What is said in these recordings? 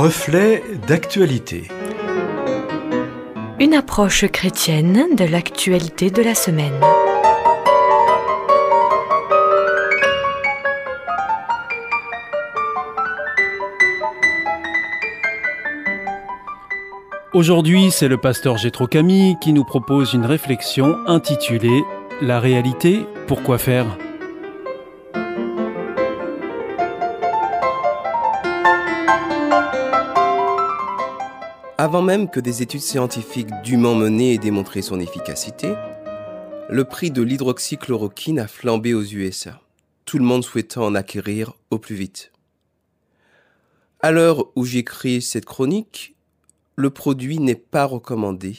Reflet d'actualité. Une approche chrétienne de l'actualité de la semaine. Aujourd'hui, c'est le pasteur Gétro Camille qui nous propose une réflexion intitulée La réalité, pourquoi faire? Avant même que des études scientifiques dûment menées aient démontré son efficacité, le prix de l'hydroxychloroquine a flambé aux USA, tout le monde souhaitant en acquérir au plus vite. À l'heure où j'écris cette chronique, le produit n'est pas recommandé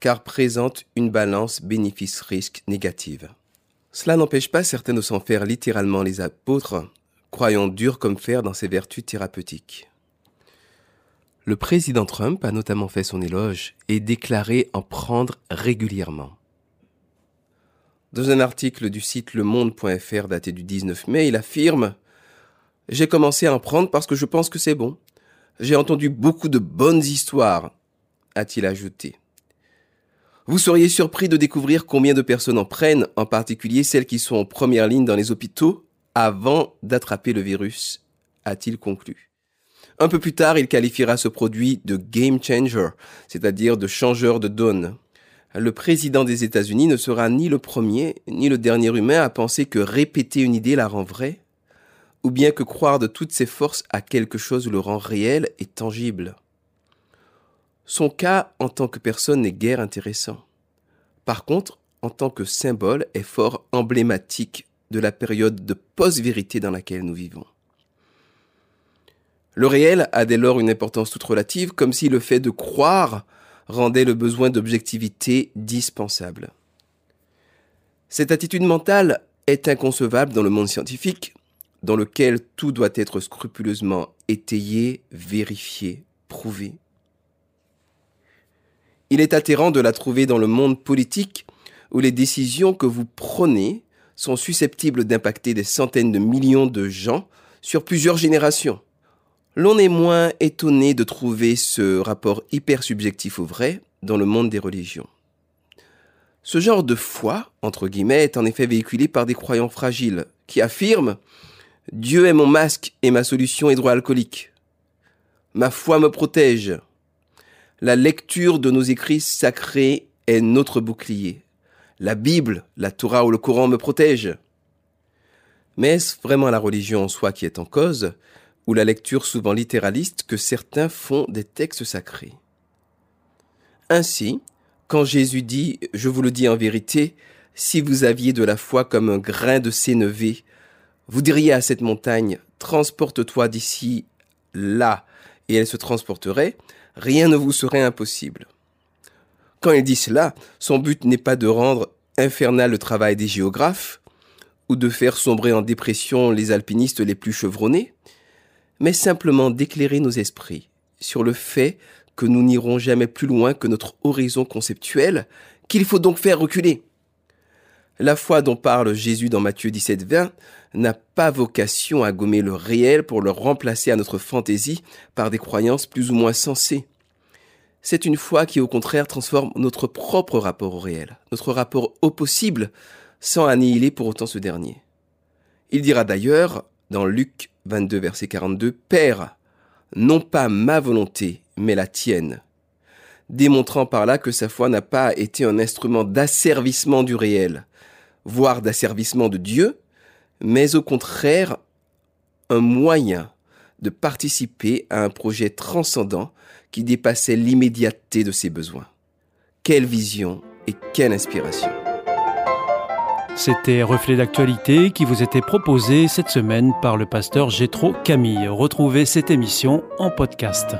car présente une balance bénéfice-risque négative. Cela n'empêche pas certains de s'en faire littéralement les apôtres, croyant dur comme fer dans ses vertus thérapeutiques. Le président Trump a notamment fait son éloge et déclaré en prendre régulièrement. Dans un article du site lemonde.fr daté du 19 mai, il affirme J'ai commencé à en prendre parce que je pense que c'est bon. J'ai entendu beaucoup de bonnes histoires, a-t-il ajouté. Vous seriez surpris de découvrir combien de personnes en prennent, en particulier celles qui sont en première ligne dans les hôpitaux, avant d'attraper le virus, a-t-il conclu. Un peu plus tard, il qualifiera ce produit de game changer, c'est-à-dire de changeur de donne. Le président des États-Unis ne sera ni le premier ni le dernier humain à penser que répéter une idée la rend vraie, ou bien que croire de toutes ses forces à quelque chose le rend réel et tangible. Son cas en tant que personne n'est guère intéressant. Par contre, en tant que symbole, est fort emblématique de la période de post-vérité dans laquelle nous vivons. Le réel a dès lors une importance toute relative, comme si le fait de croire rendait le besoin d'objectivité dispensable. Cette attitude mentale est inconcevable dans le monde scientifique, dans lequel tout doit être scrupuleusement étayé, vérifié, prouvé. Il est atterrant de la trouver dans le monde politique où les décisions que vous prenez sont susceptibles d'impacter des centaines de millions de gens sur plusieurs générations. L'on est moins étonné de trouver ce rapport hyper subjectif au vrai dans le monde des religions. Ce genre de foi, entre guillemets, est en effet véhiculé par des croyants fragiles qui affirment Dieu est mon masque et ma solution hydroalcoolique. Ma foi me protège. La lecture de nos écrits sacrés est notre bouclier. La Bible, la Torah ou le Coran me protègent. Mais est-ce vraiment la religion en soi qui est en cause, ou la lecture souvent littéraliste que certains font des textes sacrés Ainsi, quand Jésus dit, je vous le dis en vérité, si vous aviez de la foi comme un grain de sénévé, vous diriez à cette montagne, transporte-toi d'ici là, et elle se transporterait, rien ne vous serait impossible. Quand il dit cela, son but n'est pas de rendre infernal le travail des géographes, ou de faire sombrer en dépression les alpinistes les plus chevronnés, mais simplement d'éclairer nos esprits sur le fait que nous n'irons jamais plus loin que notre horizon conceptuel, qu'il faut donc faire reculer. La foi dont parle Jésus dans Matthieu 17, 20 n'a pas vocation à gommer le réel pour le remplacer à notre fantaisie par des croyances plus ou moins sensées. C'est une foi qui au contraire transforme notre propre rapport au réel, notre rapport au possible, sans annihiler pour autant ce dernier. Il dira d'ailleurs, dans Luc 22, verset 42, Père, non pas ma volonté, mais la tienne, démontrant par là que sa foi n'a pas été un instrument d'asservissement du réel, voire d'asservissement de Dieu, mais au contraire un moyen de participer à un projet transcendant qui dépassait l'immédiateté de ses besoins. Quelle vision et quelle inspiration. C'était Reflet d'actualité qui vous était proposé cette semaine par le pasteur Gétro Camille. Retrouvez cette émission en podcast.